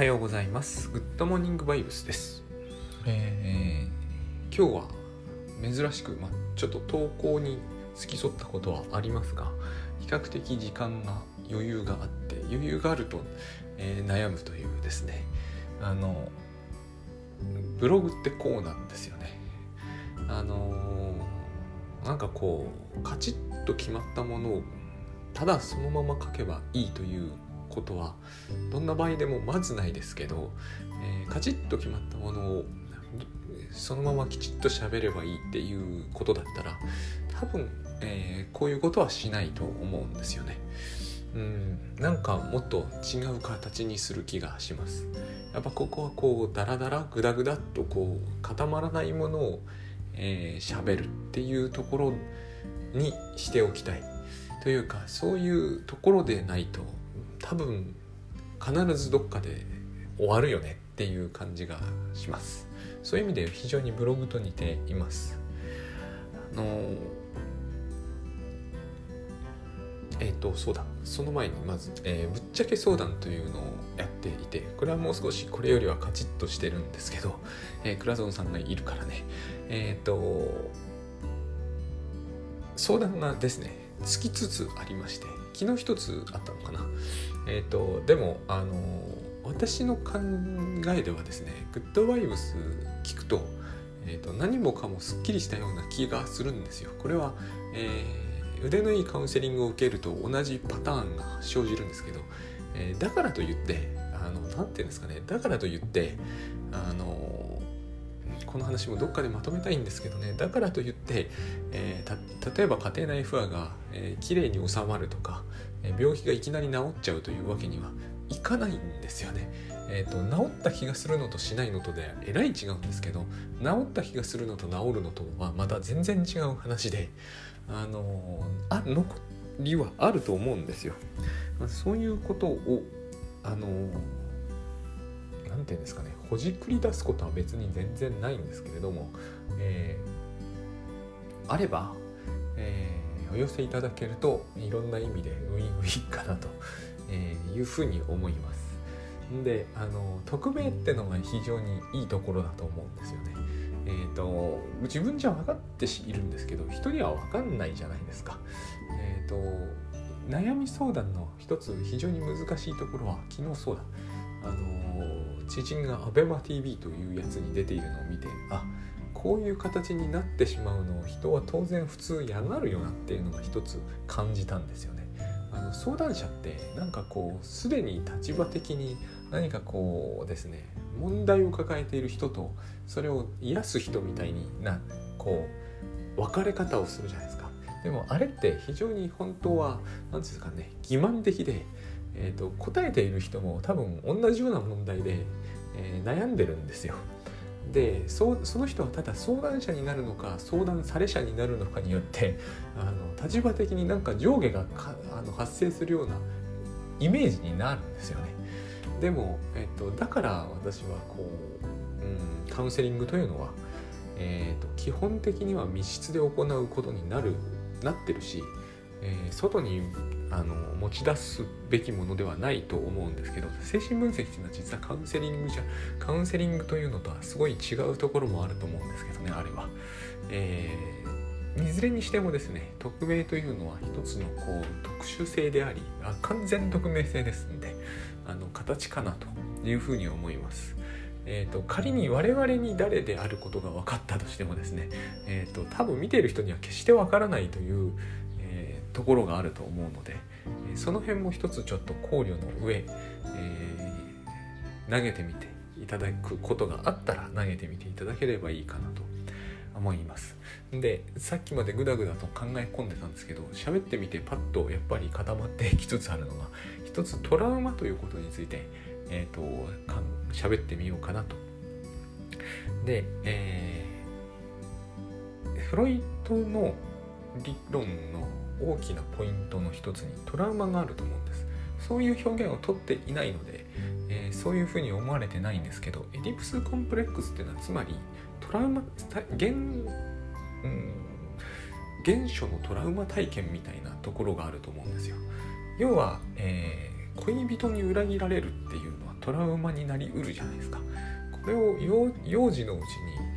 はようございます。グッドモーニングバイブスです。えー今日は珍しく、まあ、ちょっと投稿に付き添ったことはありますが、比較的時間が余裕があって、余裕があると、えー悩むというですね、あの、ブログってこうなんですよね。あのーなんかこう、カチッと決まったものをただそのまま書けばいいということはどんな場合でもまずないですけど、えーカチッと決まったものをそのままきちっと喋ればいいっていうことだったら多分、えーこういうことはしないと思うんですよね。うん、なんかもっと違う形にする気がします。やっぱここはこうダラダラグダグダっとこう固まらないものをえー喋るっていうところにしておきたいというかそういうところでないと多分必ずどっかで終わるよねっていう感じがします。そういう意味で非常にブログと似ています。あのえっ、とそうだその前にまず、えーぶっちゃけ相談というのをやっていてこれはもう少しこれよりはカチッとしてるんですけど、えー、クラゾンさんがいるからね。えっ、と相談がですねつきつつありまして昨日一つあったのかな。えっ、とでもあの私の考えではですねグッドバイブス聞くと,、えー、と何もかもすっきりしたような気がするんですよ。これは、えー腕のいいカウンセリングを受けると同じパターンが生じるんですけど、えーだからといってあのなんていうんですかねだからといってあのこの話もどっかでまとめたいんですけどねだからといって、えー例えば家庭内不和が、えー、きれいに収まるとか、えー病気がいきなり治っちゃうというわけにはいかないんですよね。えー、と治った気がするのとしないのとでえらい違うんですけど治った気がするのと治るのとはまた全然違う話であのーあ残りはあると思うんですよ。そういうことをあのーていうんですかねほじくり出すことは別に全然ないんですけれども、えーあれば、えーお寄せいただけるといろんな意味でウィンウィンかなというふうに思います。であの匿名ってのが非常にいいところだと思うんですよね。えー、と自分じゃ分かっているんですけど人には分かんないじゃないですか。えー、と悩み相談の一つ非常に難しいところは昨日そうだあの知人が ABEMATV というやつに出ているのを見てあこういう形になってしまうのを人は当然普通嫌がるよなっていうのが一つ感じたんですよね。あの相談者ってなんかこうすでに立場的に何かこうですね問題を抱えている人とそれを癒す人みたいになこう分かれ方をするじゃないですか。でもあれって非常に本当は何ですかね欺瞞的で、えー、と答えている人も多分同じような問題で、えー悩んでるんですよ。でその人はただ相談者になるのか相談され者になるのかによってあの立場的になんか上下があの発生するようなイメージになるんですよね。でも、えっと、だから私はこう、うん、カウンセリングというのは、えっと、基本的には密室で行うことになるなってるし、えー外にあの持ち出すべきものではないと思うんですけど精神分析っていうのは実はカウンセリングじゃカウンセリングというのとはすごい違うところもあると思うんですけどねあれは。えーいずれにしてもですね匿名というのは一つのこう特殊性でありあ完全匿名性ですんであの形かなというふうに思います。えー、と仮に我々に誰であることが分かったとしてもですね、えー、と多分見ている人には決して分からないという、ところがあると思うので、その辺も一つちょっと考慮の上、えー投げてみていただくことがあったら投げてみていただければいいかなと思います。でさっきまでグダグダと考え込んでたんですけど喋ってみてパッとやっぱり固まってきつつあるのが一つトラウマということについてえー、とか喋ってみようかなと。で、えーフロイトの理論の大きなポイントの一つにトラウマがあると思うんです。そういう表現をとっていないので、えーそういうふうに思われてないんですけどエディプスコンプレックスっていうのはつまりトラウマ現,、うん、現初のトラウマ体験みたいなところがあると思うんですよ。要は、えー恋人に裏切られるっていうのはトラウマになりうるじゃないですかこれを幼児のうちに、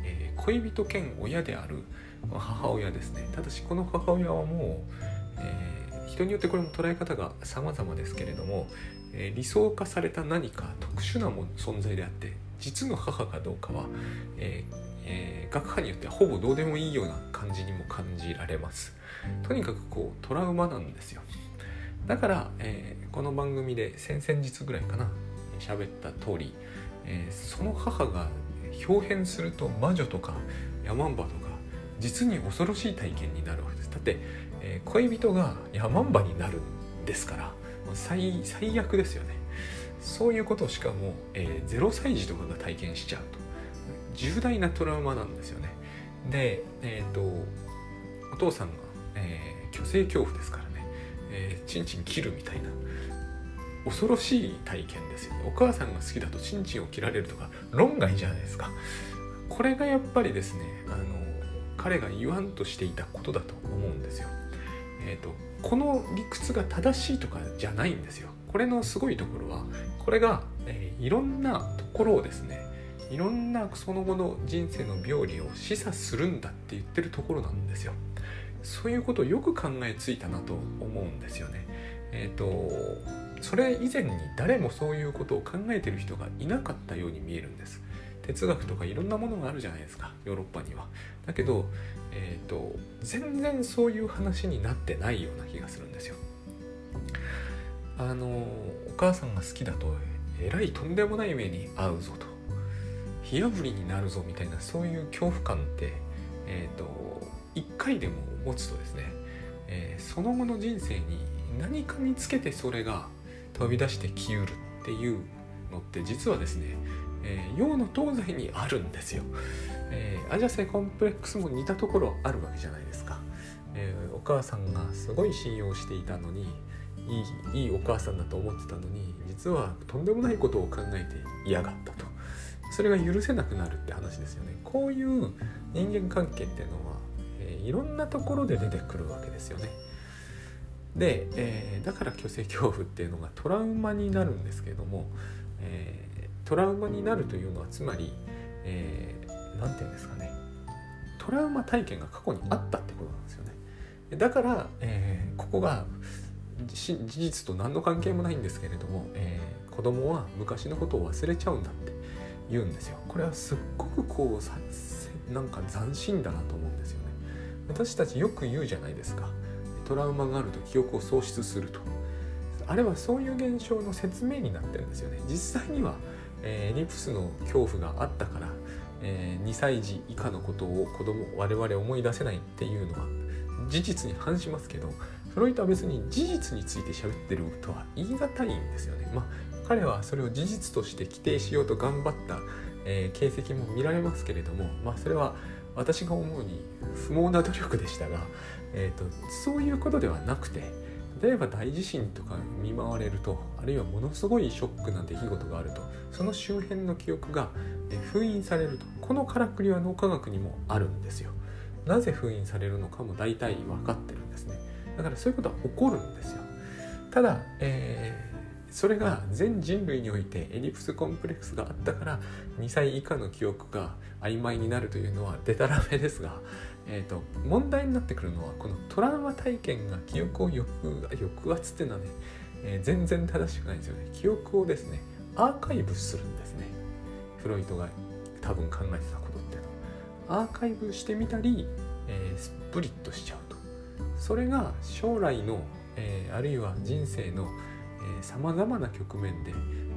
えー、恋人兼親である母親ですねただしこの母親はもう、えー、人によってこれも捉え方が様々ですけれども、えー、理想化された何か特殊なも存在であって実の母かどうかは、えーえー、学派によってはほぼどうでもいいような感じにも感じられます。とにかくこうトラウマなんですよ。だから、えー、この番組で先々日ぐらいかな喋った通り、えー、その母が表変すると魔女とかヤマンバとか実に恐ろしい体験になるわけです。だって、えー、恋人がヤマンバになるんですから最最悪ですよね。そういうことをしかも、えー、0歳児とかが体験しちゃうと。重大なトラウマなんですよね。でえっ、ー、とお父さんが、えー、虚勢恐怖ですからね、えー、チンチン切るみたいな。恐ろしい体験ですよね。お母さんが好きだとチンチンを切られるとか論外じゃないですか。これがやっぱりですねあの彼が言わんとしていたことだと思うんですよ。えっ、ー、とこの理屈が正しいとかじゃないんですよ。これのすごいところはこれが、えー、いろんなところをですねいろんなその後の人生の病理を示唆するんだって言ってるところなんですよ。そういうことをよく考えついたなと思うんですよね。えっ、ー、とそれ以前に誰もそういうことを考えてる人がいなかったように見えるんです。哲学とかいろんなものがあるじゃないですかヨーロッパには。だけど、えーと、全然そういう話になってないような気がするんですよ。あのお母さんが好きだとえらいとんでもない目に遭うぞと。火あぶりになるぞみたいなそういう恐怖感って、えーと、一回でも持つとですね、えー、その後の人生に何かにつけてそれが飛び出してきうるっていうのって実はですね、えー、洋の東西にあるんですよ、えー、アジャセコンプレックスも似たところあるわけじゃないですか、えー、お母さんがすごい信用していたのにいいいいお母さんだと思ってたのに実はとんでもないことを考えて嫌がったと。それが許せなくなるって話ですよね。こういう人間関係っていうのは、えー、いろんなところで出てくるわけですよね。で、えー、だから虚勢恐怖っていうのがトラウマになるんですけども、え、トラウマになるというのはつまり何、えー、て言うんですかね。トラウマ体験が過去にあったってことなんですよね。だから、えー、ここが事実と何の関係もないんですけれども、えー、子供は昔のことを忘れちゃうんだって言うんですよ。これはすっごくこうなんか斬新だなと思うんですよね。私たちよく言うじゃないですか。トラウマがあると記憶を喪失すると。あれはそういう現象の説明になってるんですよね。実際には、えー、リプスの恐怖があったから、えー、2歳児以下のことを子供我々思い出せないっていうのは事実に反しますけどフロイトは別に事実について喋ってるとは言い難いんですよね。まあ彼はそれを事実として規定しようと頑張った、えー、形跡も見られますけれども、まあ、それは私が思うに不毛な努力でしたが、えーと、そういうことではなくて例えば大地震とか見舞われるとあるいはものすごいショックな出来事があるとその周辺の記憶が封印されるとこのからくりは脳科学にもあるんですよ。なぜ封印されるのかも大体分かってるんですね。だからそういうことは起こるんですよ。ただ、えーそれが全人類においてエリプスコンプレックスがあったから2歳以下の記憶が曖昧になるというのはデタラメですが、えーと、問題になってくるのはこのトラウマ体験が記憶を抑抑圧っていうのはね、えー、全然正しくないんですよね。記憶をですねアーカイブするんですね。フロイトが多分考えてたことっていうのアーカイブしてみたり、えー、スプリットしちゃうと。それが将来の、えー、あるいは人生のさまざまな局面で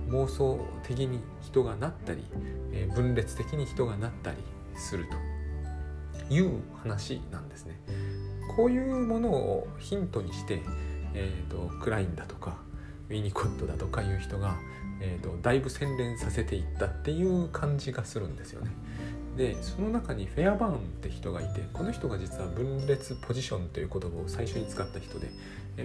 妄想的に人がなったり、え、分裂的に人がなったりすると。いう話なんですね。こういうものをヒントにして、えーと、クラインだとかウィニコットだとかいう人が、えーとだいぶ洗練させていったっていう感じがするんですよね。でその中にフェアバーンって人がいてこの人が実は分裂ポジションという言葉を最初に使った人で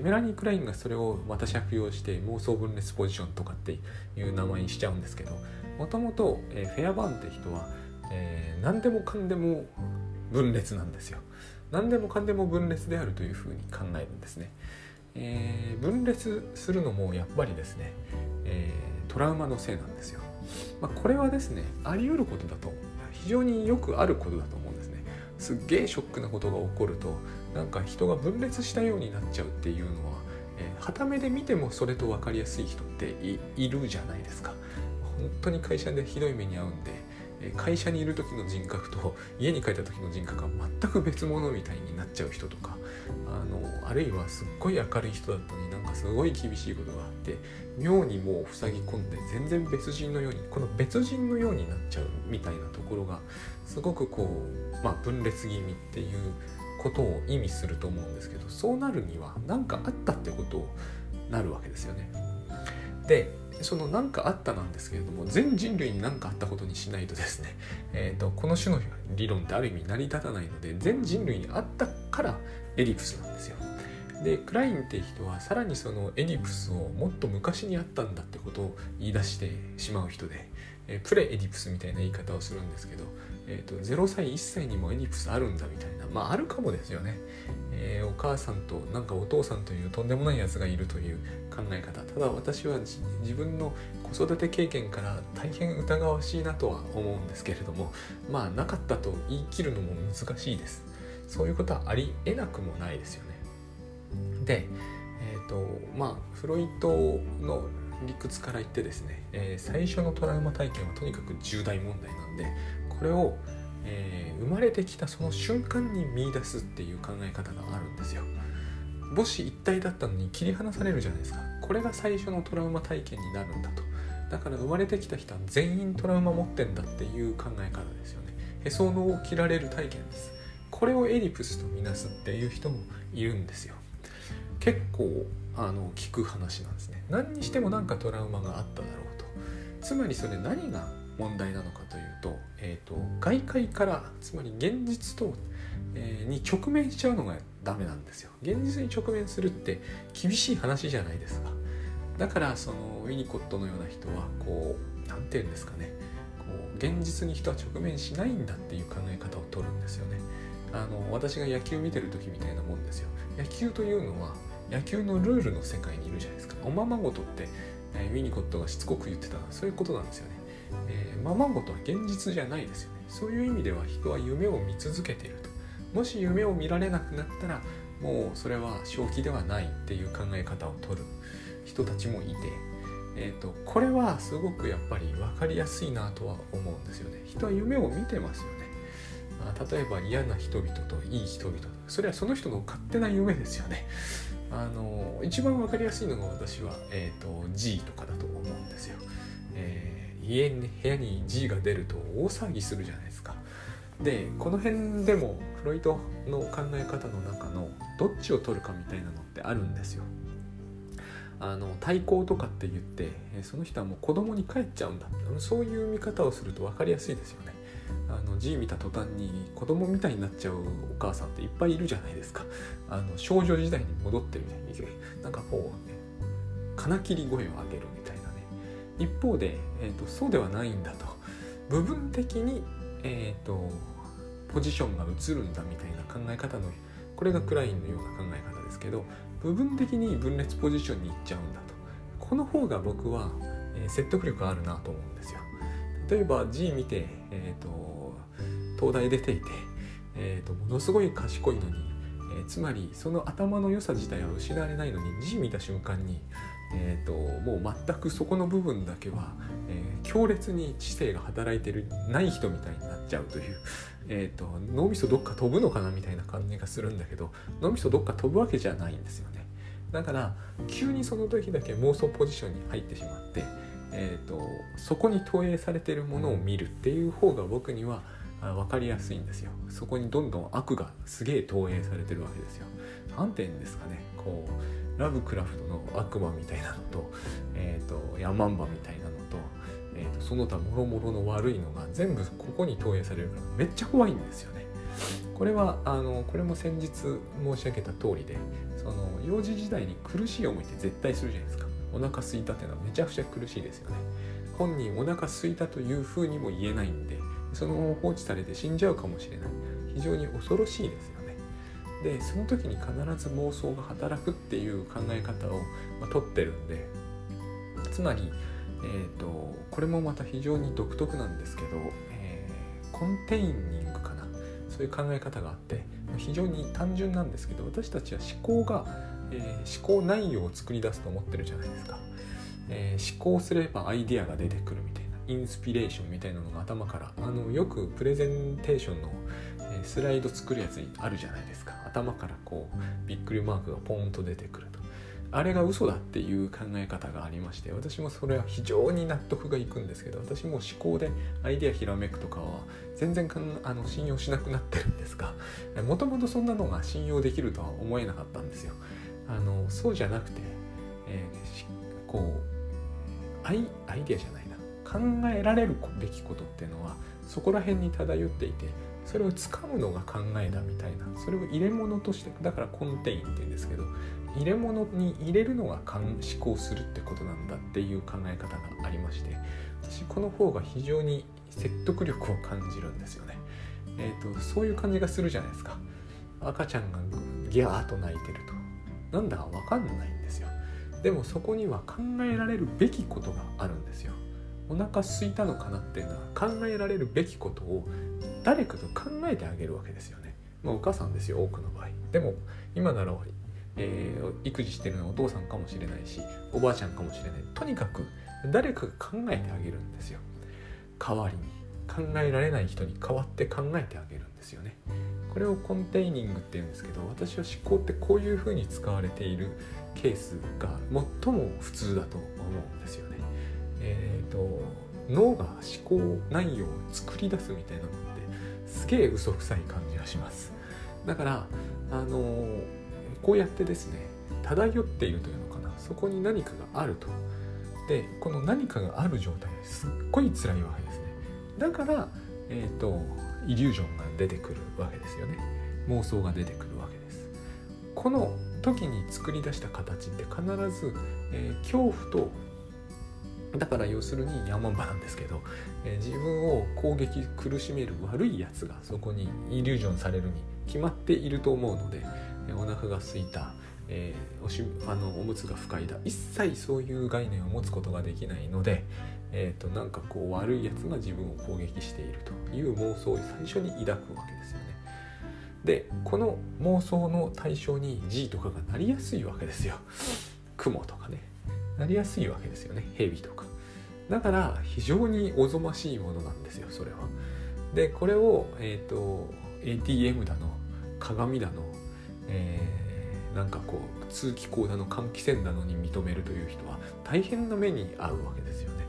メラニー・クラインがそれをまた借用して妄想分裂ポジションとかっていう名前にしちゃうんですけどもともとフェアバーンって人は、えー、何でもかんでも分裂なんですよ何でもかんでも分裂であるというふうに考えるんですねえー、分裂するのもやっぱりですね、えー、トラウマのせいなんですよ。まあ、これはですねあり得ることだと非常によくあることだと思うんですね。すっげえショックなことが起こるとなんか人が分裂したようになっちゃうっていうのは、えー、傍目で見てもそれと分かりやすい人っているじゃないですか。本当に会社でひどい目に遭うんで会社にいる時の人格と家に帰った時の人格が全く別物みたいになっちゃう人とかあのあるいはすっごい明るい人だったのになんかすごい厳しいことがあって妙にもう塞ぎ込んで全然別人のようにこの別人のようになっちゃうみたいなところがすごくこう、まあ、分裂気味っていうことを意味すると思うんですけどそうなるには何かあったってことをなるわけですよね。でその何かあったなんですけれども全人類に何かあったことにしないとですね、えーと、この種の理論ってある意味成り立たないので全人類にあったからエリプスなんですよ。でクラインって人はさらにそのエディプスをもっと昔にあったんだってことを言い出してしまう人で、え、プレエディプスみたいな言い方をするんですけど、えーと、0歳1歳にもエディプスあるんだみたいなまああるかもですよね、えー、お母さんとなんかお父さんというとんでもないやつがいるという考え方ただ私は自分の子育て経験から大変疑わしいなとは思うんですけれどもまあなかったと言い切るのも難しいです。そういうことはありえなくもないですよね。で、えーとまあ、フロイトの理屈から言ってですね、えー、最初のトラウマ体験はとにかく重大問題なんでこれを、えー、生まれてきたその瞬間に見出すっていう考え方があるんですよ。母子一体だったのに切り離されるじゃないですか。これが最初のトラウマ体験になるんだと。だから生まれてきた人は全員トラウマ持ってんだっていう考え方ですよね。へその緒を切られる体験です。これをエディプスとみなすっていう人もいるんですよ。結構あの聞く話なんですね。何にしても何かトラウマがあっただろうと。つまりそれ何が問題なのかといと,、えーと、外界からつまり現実と、えー、に直面しちゃうのがダメなんですよ。現実に直面するって厳しい話じゃないですか。だからそのウィニコットのような人はこう何て言うんですかね。こう現実に人は直面しないんだっていう考え方を取るんですよね。あの私が野球見てる時みたいなもんですよ。野球というのは野球のルールの世界にいるじゃないですか。おままごとって、えー、ウィニコットがしつこく言ってたそういうことなんですよね、えー、ままごとは現実じゃないですよね。そういう意味では人は夢を見続けていると。もし夢を見られなくなったらもうそれは正気ではないっていう考え方を取る。人たちもいて、えーと、これはすごくやっぱり分かりやすいなとは思うんですよね。人は夢を見てますよね。例えば嫌な人々といい人々それはその人の勝手な夢ですよね。あの一番分かりやすいのが私は、えーと、G とかだと思うんですよ、えー、家に部屋に G が出ると大騒ぎするじゃないですか。でこの辺でもフロイトの考え方の中のどっちを取るかみたいなのってあるんですよ。あの対抗とかって言ってその人はもう子供に帰っちゃうんだ。そういう見方をすると分かりやすいですよね。あの G 見た途端に子供みたいになっちゃうお母さんっていっぱいいるじゃないですか。あの少女時代に戻ってるみたいになんかこうね金切り声を上げるみたいな。一方で、えーと、そうではないんだと。部分的に、えーと、ポジションが移るんだみたいな考え方のこれがクラインのような考え方ですけど部分的に分裂ポジションに行っちゃうんだと。この方が僕は、えー、説得力あるなと思うんですよ。例えば G 見て、えーと、東大出ていて、えーと、ものすごい賢いのに、えー、つまりその頭の良さ自体は失われないのに G 見た瞬間に、えーと、もう全くそこの部分だけは、えー、強烈に知性が働いてるない人みたいになっちゃうという、えー、と脳みそどっか飛ぶのかなみたいな感じがするんだけど脳みそどっか飛ぶわけじゃないんですよね。だから急にその時だけ妄想ポジションに入ってしまってえーと、そこに投影されてるものを見るっていう方が僕には分かりやすいんですよ。そこにどんどん悪がすげえ投影されてるわけですよ。何て言うんですかね。こうラブクラフトの悪魔みたいなのと,、えーと、ヤマンバみたいなのと,、えーと、その他もろもろの悪いのが全部ここに投影されるからめっちゃ怖いんですよね。これはあのこれも先日申し上げた通りでその幼児時代に苦しい思いって絶対するじゃないですか。お腹空いたっていうのはめちゃくちゃ苦しいですよね。本人お腹空いたというふうにも言えないんでそのまま放置されて死んじゃうかもしれない。非常に恐ろしいですよね。でその時に必ず妄想が働くっていう考え方を、まあ、取ってるんでつまり、えーと、これもまた非常に独特なんですけど、えー、コンテイニングかな。そういう考え方があって非常に単純なんですけど私たちは思考が、えー、思考内容を作り出すと思ってるじゃないですか、えー、思考すればアイデアが出てくるみたいな。インスピレーションみたいなのが頭からあのよくプレゼンテーションの、スライド作るやつあるじゃないですか。頭からこうびっくりマークがポンと出てくると。あれが嘘だっていう考え方がありまして私もそれは非常に納得がいくんですけど私も思考でアイデアひらめくとかは全然かんあの信用しなくなってるんですがもともとそんなのが信用できるとは思えなかったんですよ。あのそうじゃなくて、えー、こうアイアイデアじゃない。考えられるべきことっていうのはそこら辺に漂っていてそれをつかむのが考えだみたいなそれを入れ物としてだからコンテインって言うんですけど入れ物に入れるのが思考するってことなんだっていう考え方がありまして私この方が非常に説得力を感じるんですよね。えーと、そういう感じがするじゃないですか。赤ちゃんがギャーと泣いてると。なんだかわかんないんですよ。でもそこには考えられるべきことがあるんですよ。お腹空いたのかなっていうのは考えられるべきことを誰かと考えてあげるわけですよね。まあ、お母さんですよ多くの場合。でも今ならえー、育児してるのはお父さんかもしれないしおばあちゃんかもしれないとにかく誰かが考えてあげるんですよ代わりに考えられない人に代わって考えてあげるんですよねこれをコンテイニングって言うんですけど私は思考ってこういうふうに使われているケースが最も普通だと思うんですよねえ、ー、と脳が思考内容を作り出すみたいなのってすげえ嘘くさい感じがします。だからあのーこうやってですね漂っているというのかな。そこに何かがあると。でこの何かがある状態ですっごい辛いわけですね。だからえっ、ー、とイリュージョンが出てくるわけですよね。妄想が出てくるわけです。この時に作り出した形って必ず、えー、恐怖とだから要するにヤマンバなんですけど、えー、自分を攻撃苦しめる悪いやつがそこにイリュージョンされるに決まっていると思うのでお腹が空いた、えー、おしあのおむつが不快だ一切そういう概念を持つことができないので、えーと、なんかこう悪いやつが自分を攻撃しているという妄想を最初に抱くわけですよね。でこの妄想の対象に G とかがなりやすいわけですよ。雲とかねなりやすいわけですよね蛇とか。だから非常におぞましいものなんですよそれは。でこれを、えーと ATM だの鏡だのえー、なんかこう通気口だの換気扇なのに認めるという人は大変な目に遭うわけですよね。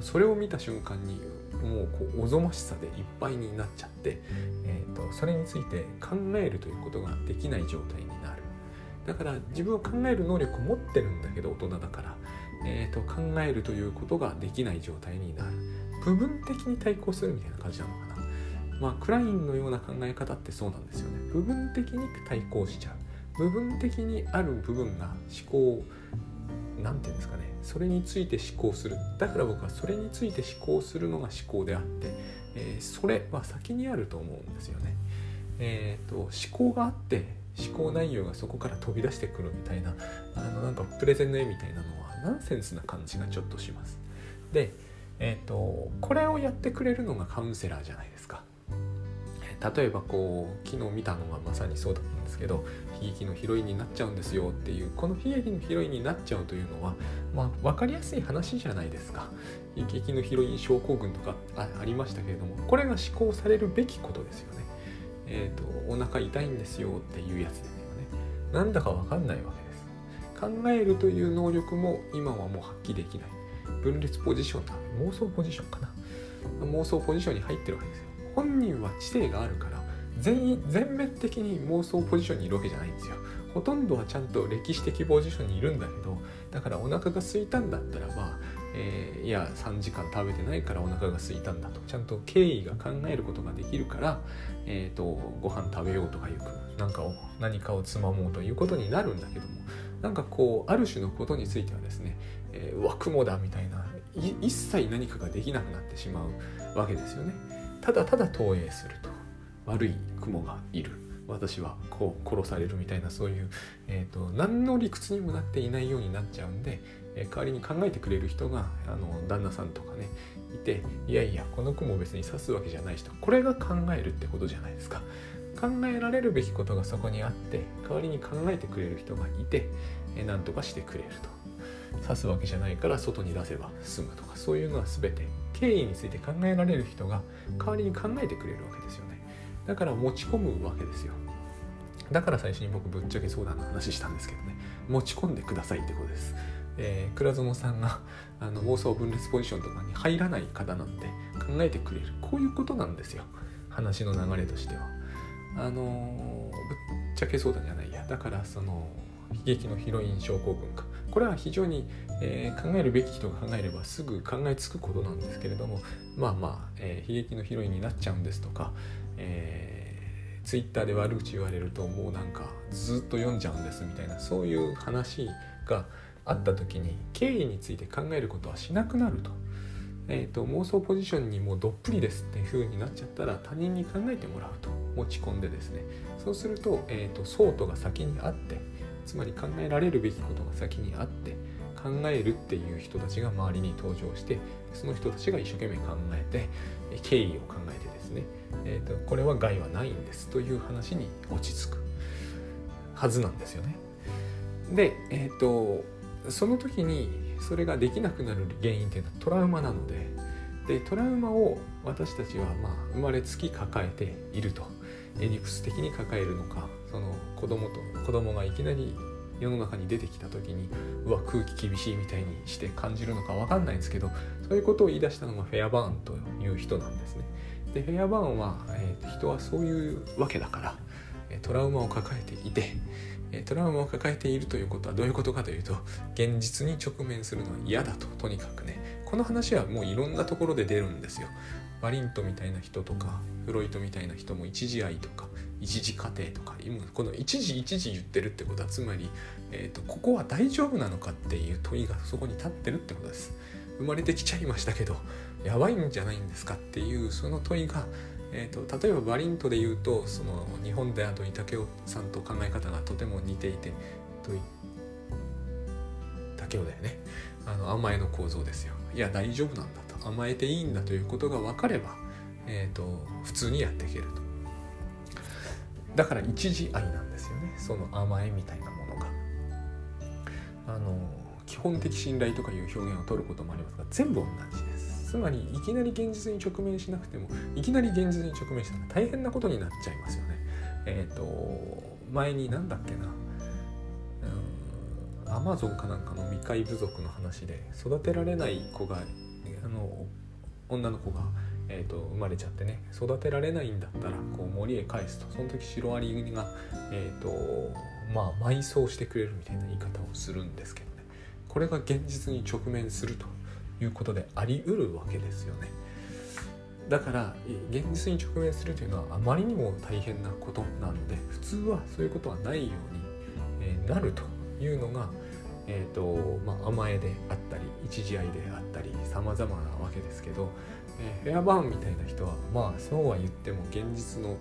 それを見た瞬間にもうこうおぞましさでいっぱいになっちゃって、えーと、それについて考えるということができない状態になるだから自分は考える能力を持ってるんだけど大人だから、えーと、考えるということができない状態になる。部分的に対抗するみたいな感じなのかな。まあ、クラインのような考え方ってそうなんですよね。部分的に対抗しちゃう。部分的にある部分が思考何て言うんですかね。それについて思考する。だから僕はそれについて思考するのが思考であって、えー、それは先にあると思うんですよね。えーと、思考があって思考内容がそこから飛び出してくるみたいなあのなんかプレゼンの絵みたいなのはナンセンスな感じがちょっとします。で、えーとこれをやってくれるのがカウンセラーじゃないですか。例えばこう昨日見たのがまさにそうだったんですけど悲劇のヒロインになっちゃうんですよっていうこの悲劇のヒロインになっちゃうというのは、まあ、分かりやすい話じゃないですか悲劇のヒロイン症候群とかありましたけれどもこれが思考されるべきことですよね。えっ、ー、とお腹痛いんですよっていうやつですよね。なんだか分かんないわけ。考えるという能力も今はもう発揮できない。分裂ポジションだ。妄想ポジションかな。妄想ポジションに入ってるわけですよ。本人は知性があるから全全面的に妄想ポジションにいるわけじゃないんですよほとんどはちゃんと歴史的ポジションにいるんだけどだからお腹が空いたんだったらば、えー、いや3時間食べてないからお腹が空いたんだとちゃんと経緯が考えることができるから、えーと、ご飯食べようとかいうなんかを何かをつまもうということになるんだけどもなんかこうある種のことについてはですね、えー、わ雲だみたいな一切何かができなくなってしまうわけですよね。ただただ投影すると悪い雲がいる。私はこう殺されるみたいなそういう、えーと、何の理屈にもなっていないようになっちゃうんで、えー、代わりに考えてくれる人があの旦那さんとかねいていやいやこの子も別に刺すわけじゃない人これが考えるってことじゃないですか。考えられるべきことがそこにあって代わりに考えてくれる人がいて何とかしてくれると。刺すわけじゃないから外に出せば済むとかそういうのは全て経緯について考えられる人が代わりに考えてくれるわけですよね。だから持ち込むわけですよ。だから最初に僕ぶっちゃけ相談の話したんですけどね。持ち込んでくださいってことです、えー、倉園さんがあの妄想分裂ポジションとかに入らない方なんで考えてくれる。こういうことなんですよ。話の流れとしては。あのぶっちゃけそうだじゃないや。だからその悲劇のヒロイン症候群か。これは非常に、えー、考えるべき人が考えればすぐ考えつくことなんですけれどもまあまあ、えー、悲劇のヒロインになっちゃうんですとか、えー、ツイッターで悪口言われるともうなんかずっと読んじゃうんですみたいなそういう話があった時に経緯について考えることはしなくなると。えーと、妄想ポジションにもうどっぷりですっていう風になっちゃったら他人に考えてもらうと。持ち込んでですねそうすると,、えーと、ソートが先にあってつまり考えられるべきことが先にあって考えるっていう人たちが周りに登場してその人たちが一生懸命考えて経緯を考えてですね、えーと、これは害はないんですという話に落ち着くはずなんですよね。で、えーとその時にそれができなくなる原因っていうのはトラウマなのででトラウマを私たちはまあ生まれつき抱えているとエディプス的に抱えるのかその子供と子供がいきなり世の中に出てきた時にうわ空気厳しいみたいにして感じるのか分かんないんですけどそういうことを言い出したのがフェアバーンという人なんですね。でフェアバーンは、えー、人はそういうわけだからトラウマを抱えていてトラウマを抱えているということはどういうことかというと現実に直面するのは嫌だととにかくねこの話はもういろんなところで出るんですよ。バリントみたいな人とかフロイトみたいな人も一時愛とか一時家庭とか今この一時一時言ってるってことはつまり、えーと、ここは大丈夫なのかっていう問いがそこに立ってるってことです。生まれてきちゃいましたけどやばいんじゃないんですかっていうその問いがえーと、例えばバリントで言うとその日本であと竹雄さんと考え方がとても似ていてと竹雄だよね。あの甘えの構造ですよ。いや大丈夫なんだと。甘えていいんだということが分かれば、えーと、普通にやっていけると。だから一時愛なんですよね。その甘えみたいなものが。あの基本的信頼とかいう表現を取ることもありますが全部同じです。つまりいきなり現実に直面しなくてもいきなり現実に直面したら大変なことになっちゃいますよね。えっ、ー、と前に何だっけな。アマゾンかなんかの未開部族の話で育てられない子があの女の子が、えーと、生まれちゃってね育てられないんだったらこう森へ返すとその時シロアリが、えーとまあ、埋葬してくれるみたいな言い方をするんですけどねこれが現実に直面するということであり得るわけですよね。だから現実に直面するというのはあまりにも大変なことなので普通はそういうことはないように、なるというのが、えーとまあ、甘えであったり一時愛であったり様々なわけですけど、えー、フェアバーンみたいな人はまあそうは言っても現実の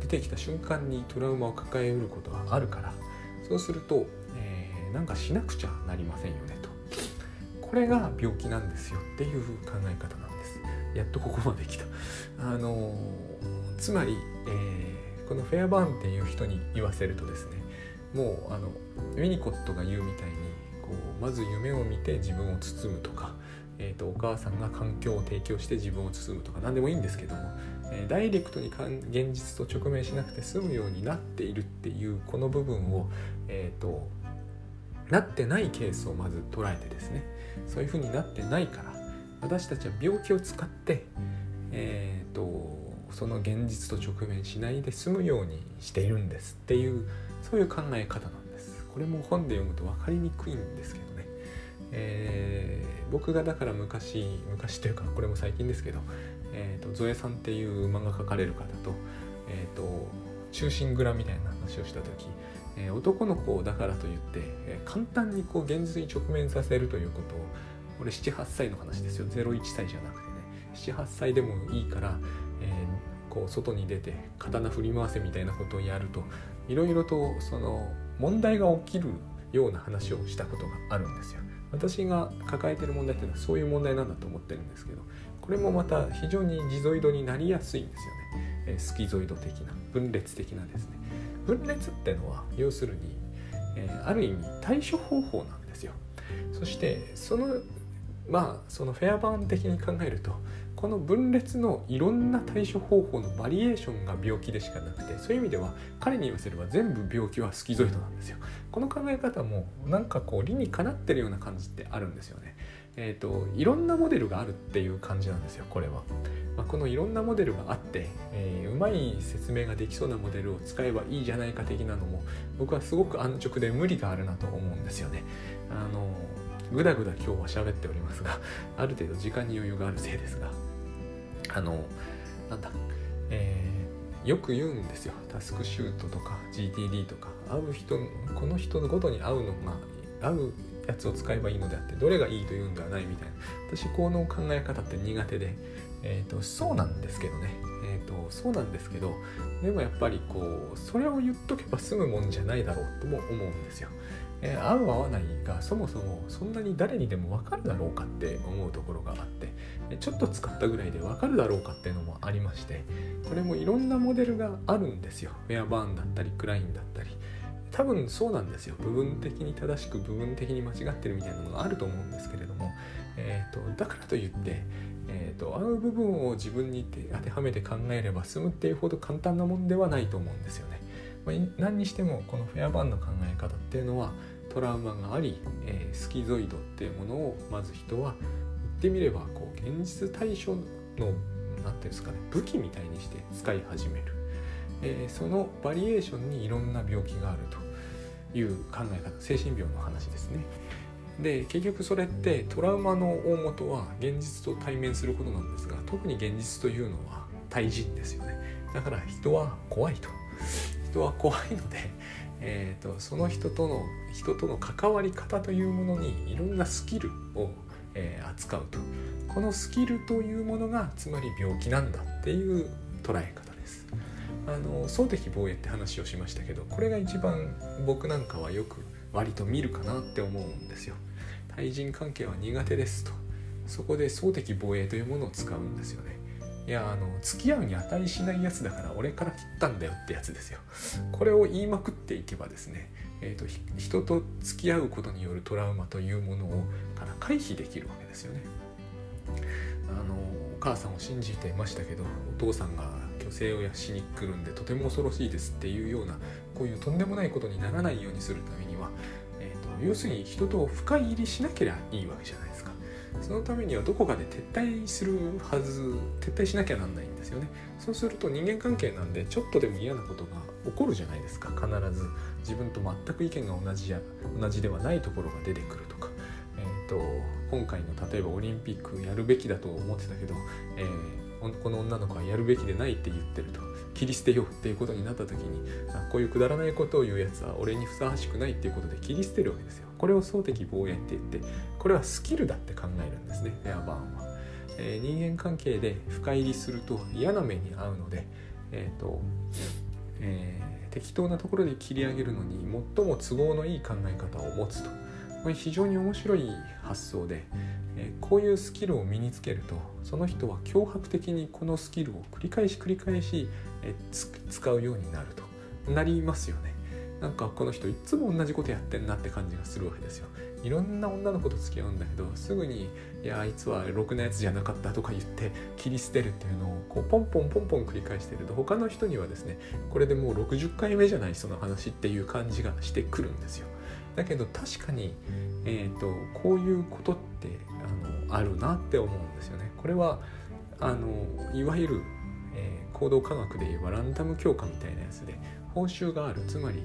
出てきた瞬間にトラウマを抱えうることがあるからそうすると、えー、なんかしなくちゃなりませんよねと。これが病気なんですよっていう考え方なんです。やっとここまで来た。あのつまり、えー、このフェアバーンっていう人に言わせるとですねもうあのウィニコットが言うみたいにこうまず夢を見て自分を包むとか、えーと、お母さんが環境を提供して自分を包むとか何でもいいんですけども、えー、ダイレクトに現実と直面しなくて済むようになっているっていうこの部分を、えーとなってないケースをまず捉えてですねそういうふうになってないから私たちは病気を使って、えーと、その現実と直面しないで済むようにしているんですっていうそういう考え方なんですこれも本で読むと分かりにくいんですけどね、えー、僕がだから昔昔というかこれも最近ですけど、えーと、ゾエさんっていう漫画描かれる方と,、えーと、中心蔵みたいな話をした時えー、男の子だからといって、えー、簡単にこう現実に直面させるということをこれ78歳の話ですよ。01歳じゃなくてね。78歳でもいいから、えー、こう外に出て刀振り回せみたいなことをやるといろいろとその問題が起きるような話をしたことがあるんですよ。私が抱えてる問題っていうのはそういう問題なんだと思ってるんですけどこれもまた非常にジゾイドになりやすいんですよね、えスキゾイド的な分裂的なですね。分裂ってのは要するに、えー、ある意味対処方法なんですよ。そしてそのまあそのフェアバーン的に考えるとこの分裂のいろんな対処方法のバリエーションが病気でしかなくてそういう意味では彼に言わせれば全部病気はスキゾイドなんですよ。この考え方もなんかこう理にかなってるような感じってあるんですよね。えーと、いろんなモデルがあるっていう感じなんですよこれは、まあ、このいろんなモデルがあって、えー、うまい説明ができそうなモデルを使えばいいじゃないか的なのも僕はすごく安直で無理があるなと思うんですよね。あのぐだぐだ今日は喋っておりますがある程度時間に余裕があるせいですがあのなんだえー、よく言うんですよ。タスクシュートとか GTD とか会う人この人のごとに会うのが合うやつを使えばいいのであってどれがいいというんではないみたいな。私この考え方って苦手で、えーと、そうなんですけどね、えーと、そうなんですけどでもやっぱりこうそれを言っとけば済むもんじゃないだろうとも思うんですよ。えー、合う合わないがそもそもそんなに誰にでも分かるだろうかって思うところがあってちょっと使ったぐらいで分かるだろうかっていうのもありましてこれもいろんなモデルがあるんですよ。フェアバーンだったりクラインだったり。多分そうなんですよ。部分的に正しく部分的に間違ってるみたいなのがあると思うんですけれども、えーと、だからといって、えーと、合う部分を自分に当てはめて考えれば済むっていうほど簡単なもんではないと思うんですよね。ま、何にしてもこのフェアバンの考え方っていうのはトラウマがあり、えー、スキゾイドっていうものをまず人は言ってみればこう現実対処の何ていうんですかね武器みたいにして使い始める、えー、そのバリエーションにいろんな病気があるという考え方精神病の話ですね。で結局それってトラウマの大元は現実と対面することなんですが特に現実というのは対人ですよね。だから人は怖いと。人は怖いので、えーと、その人との人との関わり方というものにいろんなスキルを、えー、扱うと。このスキルというものがつまり病気なんだっていう捉え方です。あの総的防衛って話をしましたけどこれが一番僕なんかはよく割と見るかなって思うんですよ。対人関係は苦手ですと。そこで総的防衛というものを使うんですよね。いやあの付き合うに値しないやつだから俺から切ったんだよってやつですよ。これを言いまくっていけばですね、えーと、人と付き合うことによるトラウマというものをから回避できるわけですよね。あのお母さんを信じてましたけどお父さんが虚勢をしに来るんでとても恐ろしいですっていうようなこういうとんでもないことにならないようにするためには、えーと要するに人と深入りしなければいいわけじゃないそのためにはどこかで撤退するはず撤退しなきゃなんないんですよね。そうすると人間関係なんでちょっとでも嫌なことが起こるじゃないですか。必ず。自分と全く意見が同じや同じではないところが出てくるとか、えーと、今回の例えばオリンピックやるべきだと思ってたけど、えー、この女の子はやるべきでないって言ってると。切り捨てようっていうことになった時にこういうくだらないことを言うやつは俺にふさわしくないっていうことで切り捨てるわけですよ。これを総的防衛って言ってこれはスキルだって考えるんですねフェアバーンは、えー、人間関係で深入りすると嫌な目に遭うのでえっ、ー、と、えー、適当なところで切り上げるのに最も都合のいい考え方を持つと。これ非常に面白い発想で、こういうスキルを身につけるとその人は脅迫的にこのスキルを繰り返し繰り返し、使うようになると。なりますよね。なんかこの人いつも同じことやってんなって感じがするわけですよ。いろんな女の子と付き合うんだけどすぐに「いやあいつはろくなやつじゃなかった」とか言って切り捨てるっていうのをこうポンポンポンポン繰り返してると他の人にはですねこれでもう60回目じゃないその話っていう感じがしてくるんですよ。だけど確かに、えーと、こういうことってあるなって思うんですよね。これはあのいわゆる、えー、行動科学で言えばランダム強化みたいなやつで報酬がある。つまり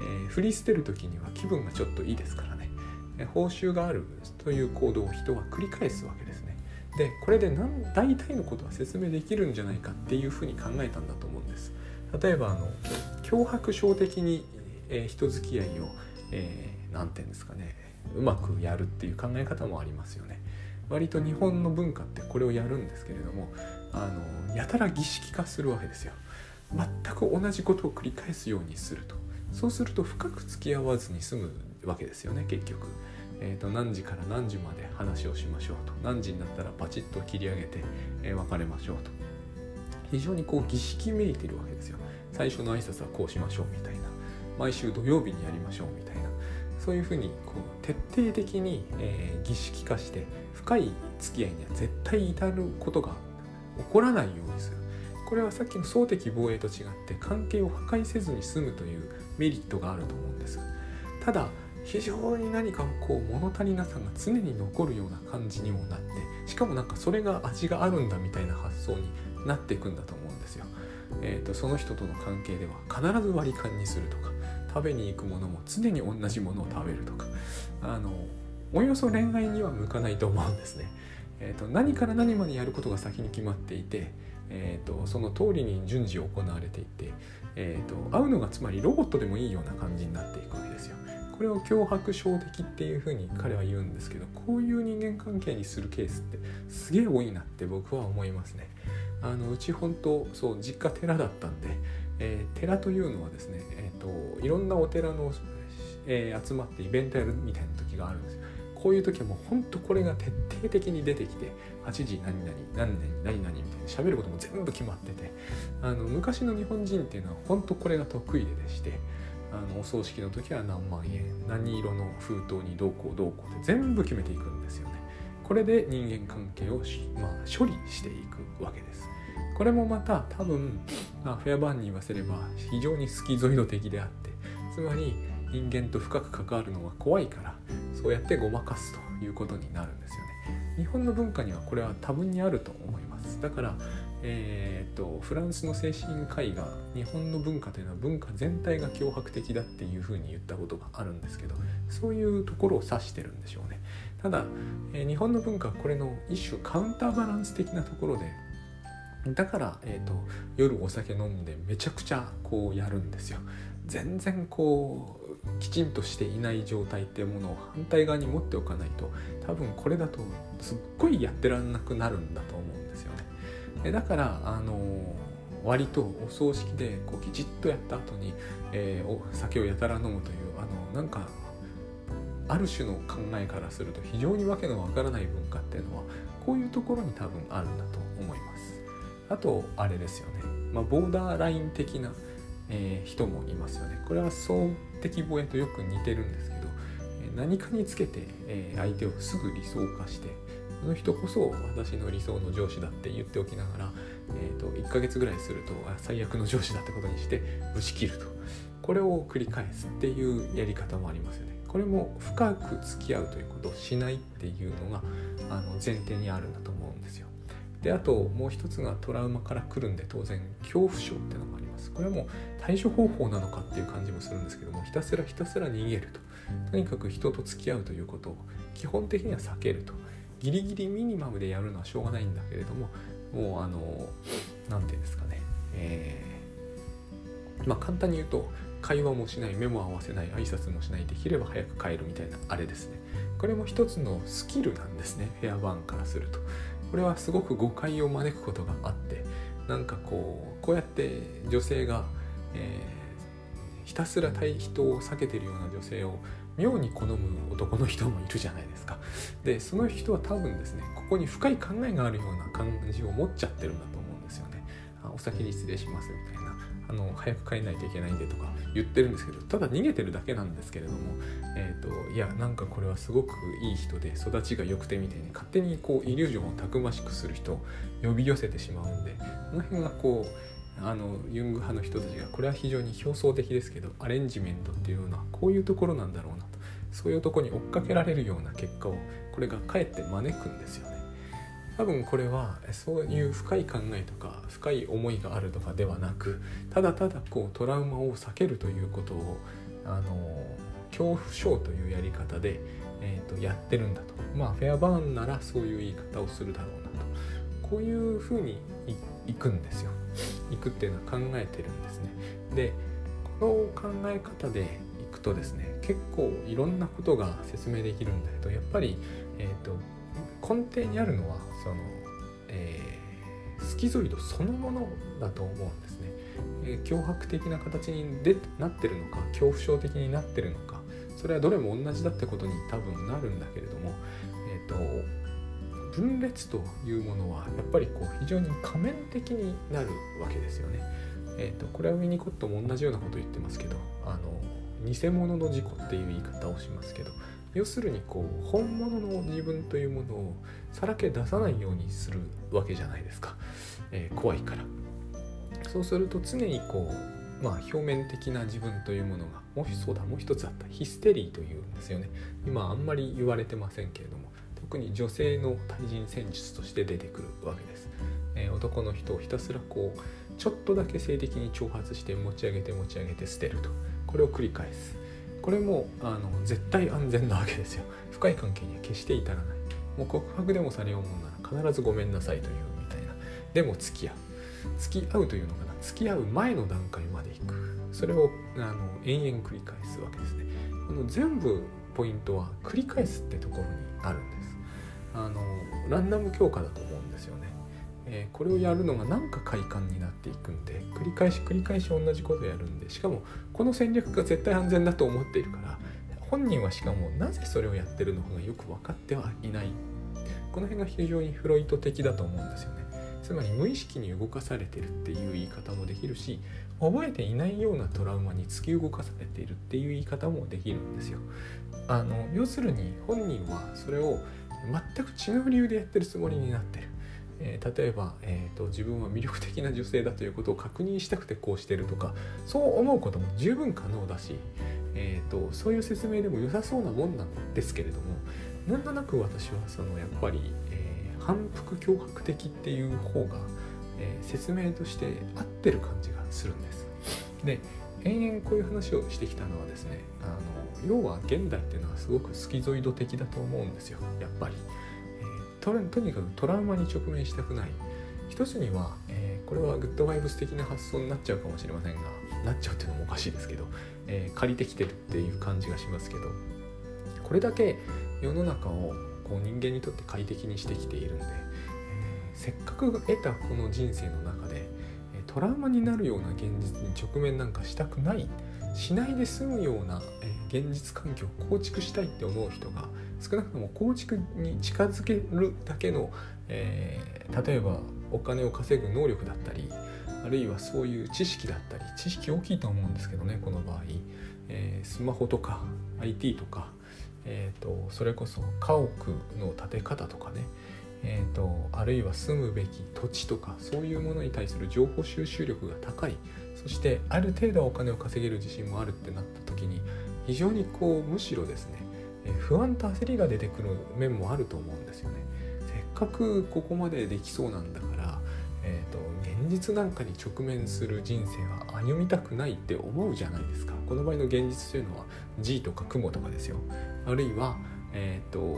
えー、振り捨てる時には気分がちょっといいですからね、え報酬がある。という行動を人は繰り返すわけですね。でこれで何大体のことは説明できるんじゃないかっていうふうに考えたんだと思うんです。例えばあの脅迫症的に、えー、人付き合いを何、えー、て言うんですかねうまくやるっていう考え方もありますよね。割と日本の文化ってこれをやるんですけれどもあのやたら儀式化するわけですよ。全く同じことを繰り返すようにすると。そうすると深く付き合わずに済むわけですよね結局、えーと、何時から何時まで話をしましょうと。何時になったらパチッと切り上げて、えー、別れましょうと。非常にこう儀式めいてるわけですよ。最初の挨拶はこうしましょうみたいな。毎週土曜日にやりましょうみたいな。そういうふうにこう徹底的に、えー、儀式化して深い付き合いには絶対至ることが起こらないようにするこれはさっきの総的防衛と違って関係を破壊せずに済むというメリットがあると思うんですただ非常に何かこう物足りなさが常に残るような感じにもなってしかもなんかそれが味があるんだみたいな発想になっていくんだと思うんですよ。えーと、その人との関係では必ず割り勘にするとか食べに行くものも常に同じものを食べるとかあのおよそ恋愛には向かないと思うんですね。えーと、何から何までやることが先に決まっていて、えーと、その通りに順次行われていて、えー、と会うのがつまりロボットでもいいような感じになっていくわけですよ。これを脅迫症的っていうふうに彼は言うんですけどこういう人間関係にするケースってすげえ多いなって僕は思いますね。あのうち本当そう実家寺だったんで、えー、寺というのはですね、と、いろんなお寺の、えー、集まってイベントやるみたいな時があるんですよ。こういう時はもう本当これが徹底的に出てきて8時何々何年何々みたいな喋ることも全部決まっててあの昔の日本人っていうのは本当これが得意ででしてあのお葬式の時は何万円何色の封筒にどうこうどうこうって全部決めていくんですよね。これで人間関係をまあ、処理していくわけです。これもまた多分、まあ、フェアバンに言わせれば非常にスキゾイド的であってつまり人間と深く関わるのが怖いからそうやってごまかすということになるんですよね。日本の文化にはこれは多分にあると思います。だからえーと、フランスの精神科医が日本の文化というのは文化全体が脅迫的だっていうふうに言ったことがあるんですけどそういうところを指してるんでしょうねただ、えー、日本の文化はこれの一種カウンターバランス的なところでだから、えーと、夜お酒飲んでめちゃくちゃこうやるんですよ。全然こうきちんとしていない状態っていうものを反対側に持っておかないと多分これだとすっごいやってらんなくなるんだと思うんですよね。だからあの割とお葬式でこうきちっとやった後に、えー、お酒をやたら飲むというあのなんかある種の考えからすると非常にわけのわからない文化っていうのはこういうところに多分あるんだと。あとあれですよね、まあ、ボーダーライン的な、えー、人もいますよね。これは総的防衛とよく似てるんですけど何かにつけて、えー、相手をすぐ理想化してその人こそ私の理想の上司だって言っておきながら、えーと、1ヶ月ぐらいすると最悪の上司だってことにしてぶち切ると。これを繰り返すっていうやり方もありますよね。これも深く付き合うということをしないっていうのがあの前提にあるんだとであともう一つがトラウマから来るんで当然恐怖症っていうのもあります。これはもう対処方法なのかっていう感じもするんですけどもひたすらひたすら逃げると。とにかく人と付き合うということを基本的には避けると。ギリギリミニマムでやるのはしょうがないんだけれどももうあの何て言うんですかね。えー、まあ簡単に言うと会話もしない目も合わせない挨拶もしないできれば早く帰るみたいなあれですね。これも一つのスキルなんですね。フェアバンからすると。これはすごく誤解を招くことがあってなんかこうこうやって女性が、えー、ひたすら対人を避けてるような女性を妙に好む男の人もいるじゃないですか。でその人は多分ですねここに深い考えがあるような感じを持っちゃってるんだと思うんですよね。あお先に失礼しますみたいな。あの早く帰んないといけないんでとか言ってるんですけどただ逃げてるだけなんですけれども、えーと、いやなんかこれはすごくいい人で育ちが良くてみたいに勝手にこうイリュージョンをたくましくする人呼び寄せてしまうんでこの辺がこうあのユング派の人たちがこれは非常に表層的ですけどアレンジメントっていうのはこういうところなんだろうなとそういうとこに追っかけられるような結果をこれがかえって招くんですよね。多分これはそういう深い考えとか深い思いがあるとかではなくただただこうトラウマを避けるということをあの恐怖症というやり方で、えーと、やってるんだと。まあフェアバーンならそういう言い方をするだろうなと。こういうふうにいくんですよ。いくっていうのは考えてるんですね。でこの考え方でいくとですね結構いろんなことが説明できるんだけどやっぱり、えーと根底にあるのはその、えー、スキゾイドそのものだと思うんですね。えー、脅迫的な形にでなってるのか恐怖症的になってるのかそれはどれも同じだってことに多分なるんだけれども、えーと、分裂というものはやっぱりこう非常に仮面的になるわけですよね。えーと、これはウィニコットも同じようなこと言ってますけどあの偽物の事故っていう言い方をしますけど要するにこう本物の自分というものをさらけ出さないようにするわけじゃないですか、えー、怖いから。そうすると常にこうまあ表面的な自分というものがもうそうだもう一つあった。ヒステリーというんですよね。今あんまり言われてませんけれども。特に女性の対人戦術として出てくるわけです、えー、男の人をひたすらこうちょっとだけ性的に挑発して持ち上げて持ち上げて捨てると。これを繰り返す。これもあの絶対安全なわけですよ。深い関係には決して至らない。もう告白でもされようもんなら必ずごめんなさいというみたいな。でも付き合う。付き合うというのかな。付き合う前の段階まで行く。それをあの延々繰り返すわけですね。この全部ポイントは繰り返すってところにあるんです。あのランダム強化だと思うんですよね。えー、これをやるのがなんか快感になっていくんで繰り返し繰り返し同じことをやるんでしかもこの戦略が絶対安全だと思っているから本人はしかもなぜそれをやってるのかがよく分かってはいない。この辺が非常にフロイト的だと思うんですよね。つまり無意識に動かされてるっていう言い方もできるし覚えていないようなトラウマに突き動かされているっていう言い方もできるんですよ。あの要するに本人はそれを全く違う理由でやってるつもりになってる。えー、例えば、えーと、自分は魅力的な女性だということを確認したくてこうしてるとかそう思うことも十分可能だし、えーと、そういう説明でも良さそうなもんなんですけれどもなんとなく私はそのやっぱり、えー、反復脅迫的っていう方が、えー、説明として合ってる感じがするんです。で延々こういう話をしてきたのはですねあの要は現代っていうのはすごくスキゾイド的だと思うんですよやっぱり。ととにかくトラウマに直面したくない。一つには、えー、これはグッドバイブス的な発想になっちゃうかもしれませんがなっちゃうっていうのもおかしいですけど、えー、借りてきてるっていう感じがしますけどこれだけ世の中をこう人間にとって快適にしてきているんで、えー、せっかく得たこの人生の中でトラウマになるような現実に直面なんかしたくないしないで済むような、え現実環境を構築したいって思う人が少なくとも構築に近づけるだけの、えー、例えばお金を稼ぐ能力だったりあるいはそういう知識だったり知識大きいと思うんですけどねこの場合、えー、スマホとか IT とか、えーと、それこそ家屋の建て方とかね。えーと、あるいは住むべき土地とかそういうものに対する情報収集力が高い。そしてある程度お金を稼げる自信もあるってなった時に非常にこうむしろですね不安と焦りが出てくる面もあると思うんですよね。せっかくここまでできそうなんだから、えーと、現実なんかに直面する人生は歩みたくないって思うじゃないですか。この場合の現実というのは G とか雲とかですよ。あるいは、えっ、ー、と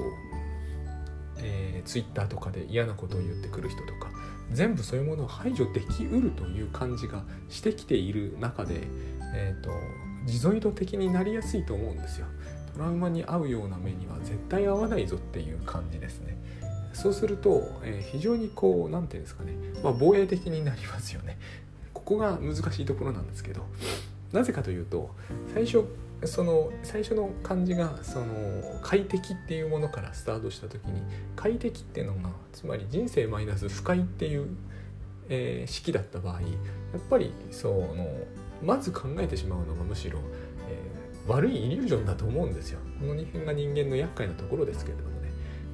えー、Twitter とかで嫌なことを言ってくる人とか全部そういうものを排除できうるという感じがしてきている中で、えー、と地蔵度的になりやすいと思うんですよ。トラウマに合うような目には絶対合わないぞっていう感じですね。そうすると、えー、非常にこう何て言うんですかね、まあ、防衛的になりますよね。ここが難しいところなんですけどなぜかというと最初その最初の感じがその快適っていうものからスタートした時に快適っていうのがつまり人生マイナス不快っていう、えー、式だった場合やっぱりそのまず考えてしまうのがむしろえ悪いイリュージョンだと思うんですよ。この2辺が人間の厄介なところですけれどもね。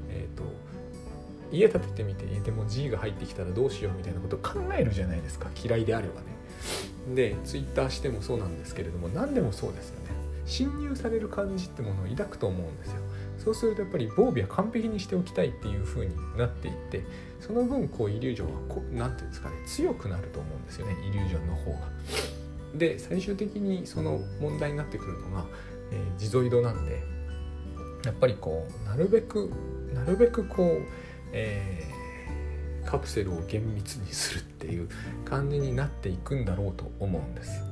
え、ー、と家建ててみてでも G が入ってきたらどうしようみたいなことを考えるじゃないですか。嫌いであればね。で Twitter してもそうなんですけれども何でもそうですよね。侵入される感じってものを抱くと思うんですよ。そうするとやっぱり防備は完璧にしておきたいっていう風になっていってその分こうイリュージョンはこ何て言うんですかね強くなると思うんですよね。イリュージョンの方が。で最終的にその問題になってくるのが、えー、地蔵度なんでやっぱりこうなるべくなるべくこう、えー、カプセルを厳密にするっていう感じになっていくんだろうと思うんです。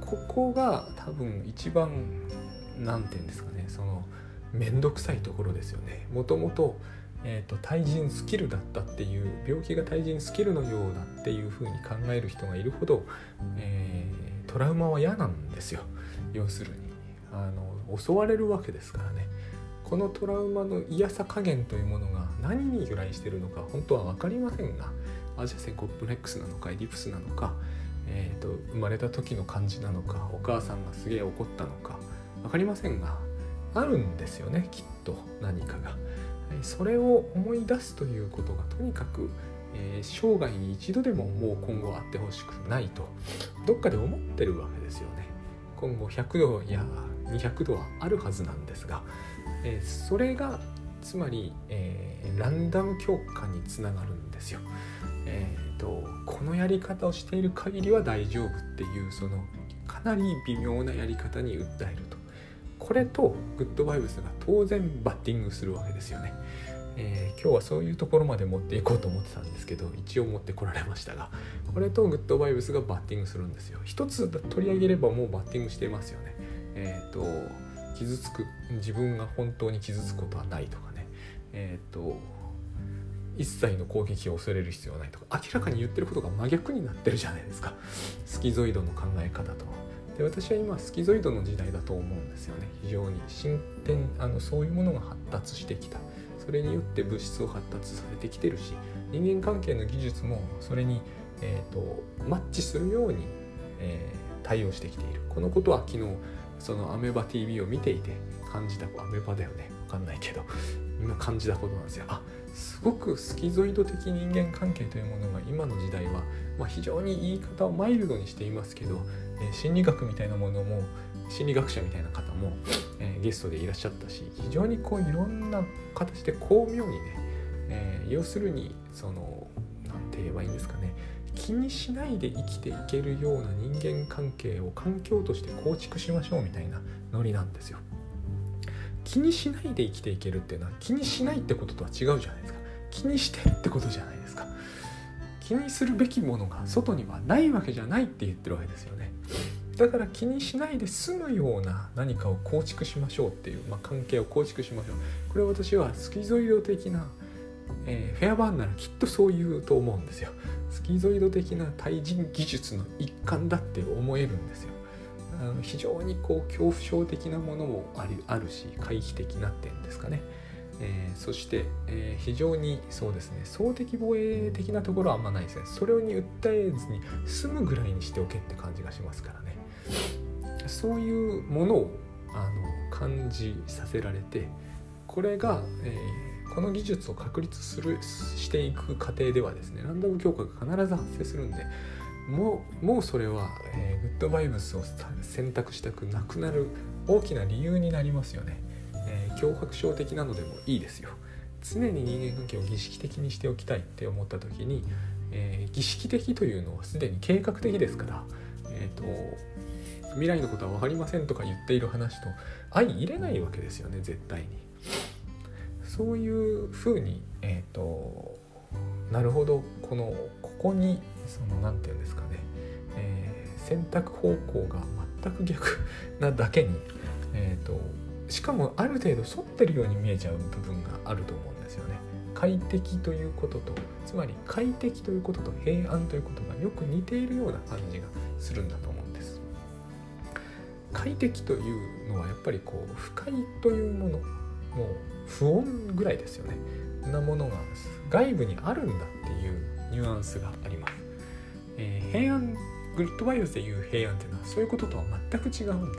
ここが多分一番何て言うんですかねその面倒くさいところですよね。もともとえーと、対人スキルだったっていう病気が対人スキルのようだっていうふうに考える人がいるほど、えー、トラウマは嫌なんですよ。要するに。あの襲われるわけですからね。このトラウマの嫌さ加減というものが何に由来しているのか本当は分かりませんがアジア性コンプレックスなのかエディプスなのか、えーと、生まれた時の感じなのかお母さんがすげえ怒ったのか分かりませんがあるんですよねきっと。何かが。それを思い出すということがとにかく、えー、生涯に一度でももう今後あってほしくないとどっかで思ってるわけですよね。今後100度や200度はあるはずなんですが、えー、それがつまり、えー、ランダム強化につながるんですよ。えーと、このやり方をしている限りは大丈夫っていうそのかなり微妙なやり方に訴えるとこれとグッドバイブスが当然バッティングするわけですよね。えー、今日はそういうところまで持っていこうと思ってたんですけど一応持ってこられましたがこれとグッドバイブスがバッティングするんですよ。一つ取り上げればもうバッティングしてますよね。えっ、ー、と傷つく自分が本当に傷つくことはないとかね。えっ、ー、と一切の攻撃を恐れる必要はないとか。明らかに言ってることが真逆になってるじゃないですか。スキゾイドの考え方とで私は今スキゾイドの時代だと思うんですよね。非常に進展あのそういうものが発達してきた。それによって物質を発達されてきてるし人間関係の技術もそれに、えーと、マッチするように、えー、対応してきている。このことは昨日そのアメバ TV を見ていて感じたアメバだよね。分かんないけど。今感じたことなんですよ。あすごくスキゾイド的人間関係というものが今の時代は、まあ、非常に言い方をマイルドにしていますけど、えー、心理学みたいなものも心理学者みたいな方も、えー、ゲストでいらっしゃったし非常にこういろんな形で巧妙にね、えー、要するにその何て言えばいいんですかね気にしないで生きていけるような人間関係を環境として構築しましょうみたいなノリなんですよ。気にしないで生きていけるっていうのは気にしないってこととは違うじゃないですか。気にしてってことじゃないですか。気にするべきものが外にはないわけじゃないって言ってるわけですよね。だから気にしないで済むような何かを構築しましょうっていう、まあ、関係を構築しましょう。これは私はスキゾイド的な、えー、フェアバーンならきっとそう言うと思うんですよ。スキゾイド的な対人技術の一環だって思えるんですよ。あの非常にこう恐怖症的なものもありあるし回避的な点ですかね、えー、そして、えー、非常にそうですね。総的防衛的なところはあんまないですね。それに訴えずに済むぐらいにしておけって感じがしますからね。そういうものをあの感じさせられてこれが、えー、この技術を確立するしていく過程ではですねランダム強化が必ず発生するんでもうもうそれは、えー、グッドバイブスを選択したくなくなる大きな理由になりますよね、えー、脅迫症的なのでもいいですよ。常に人間関係を儀式的にしておきたいって思った時に、えー、儀式的というのはすでに計画的ですから、えーと、未来のことは分かりませんとか言っている話と相入れないわけですよね絶対にそういうふうにえっ、ー、となるほどこのここにその何て言うんですかね、えー、選択方向が全く逆なだけに、えーと、しかもある程度沿ってるように見えちゃう部分があると思うんですよね。快適ということとつまり快適ということと平安ということがよく似ているような感じがするんだと。快適というのはやっぱりこう不快というものもう不穏ぐらいですよね。なものが外部にあるんだっていうニュアンスがあります。えー、平安グッドバイオスでいう平安っていうのはそういうこととは全く違うんで、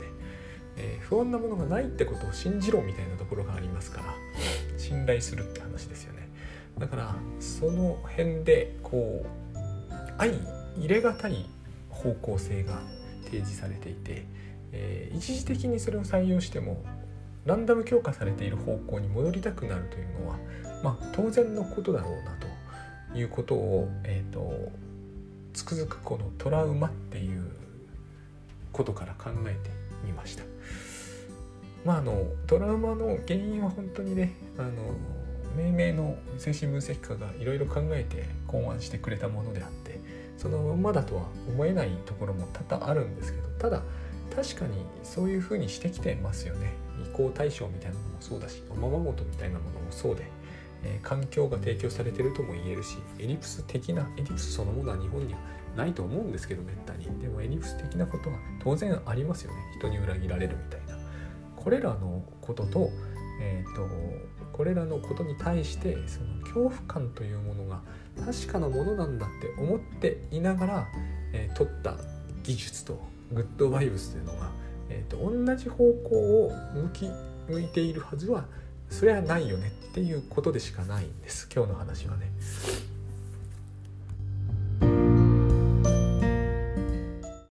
えー、不安なものがないってことを信じろみたいなところがありますから信頼するって話ですよねだからその辺でこう相入れがたい方向性が提示されていて、えー、一時的にそれを採用してもランダム強化されている方向に戻りたくなるというのは、まあ、当然のことだろうなということを、えーとつくづくこのトラウマっていうことから考えてみました。まああのトラウマの原因は本当にねあの命名の精神分析家がいろいろ考えて考案してくれたものであってそのままだとは思えないところも多々あるんですけどただ確かにそういうふうにしてきてますよね。移行対象みたいなのもそうだしおままごとみたいなものもそうで、えー、環境が提供されてるとも言えるしエリプス的なエリプスそのものは日本にはないと思うんですけどめったに。でもエリプス的なことは当然ありますよね。人に裏切られるみたいな。これらのことと,、えーと、これらのことに対してその恐怖感というものが確かなものなんだって思っていながら、えー、取った技術とグッドバイブスというのは、えーと、同じ方向を向き向いているはずはそれはないよねっていうことでしかないんです今日の話はね。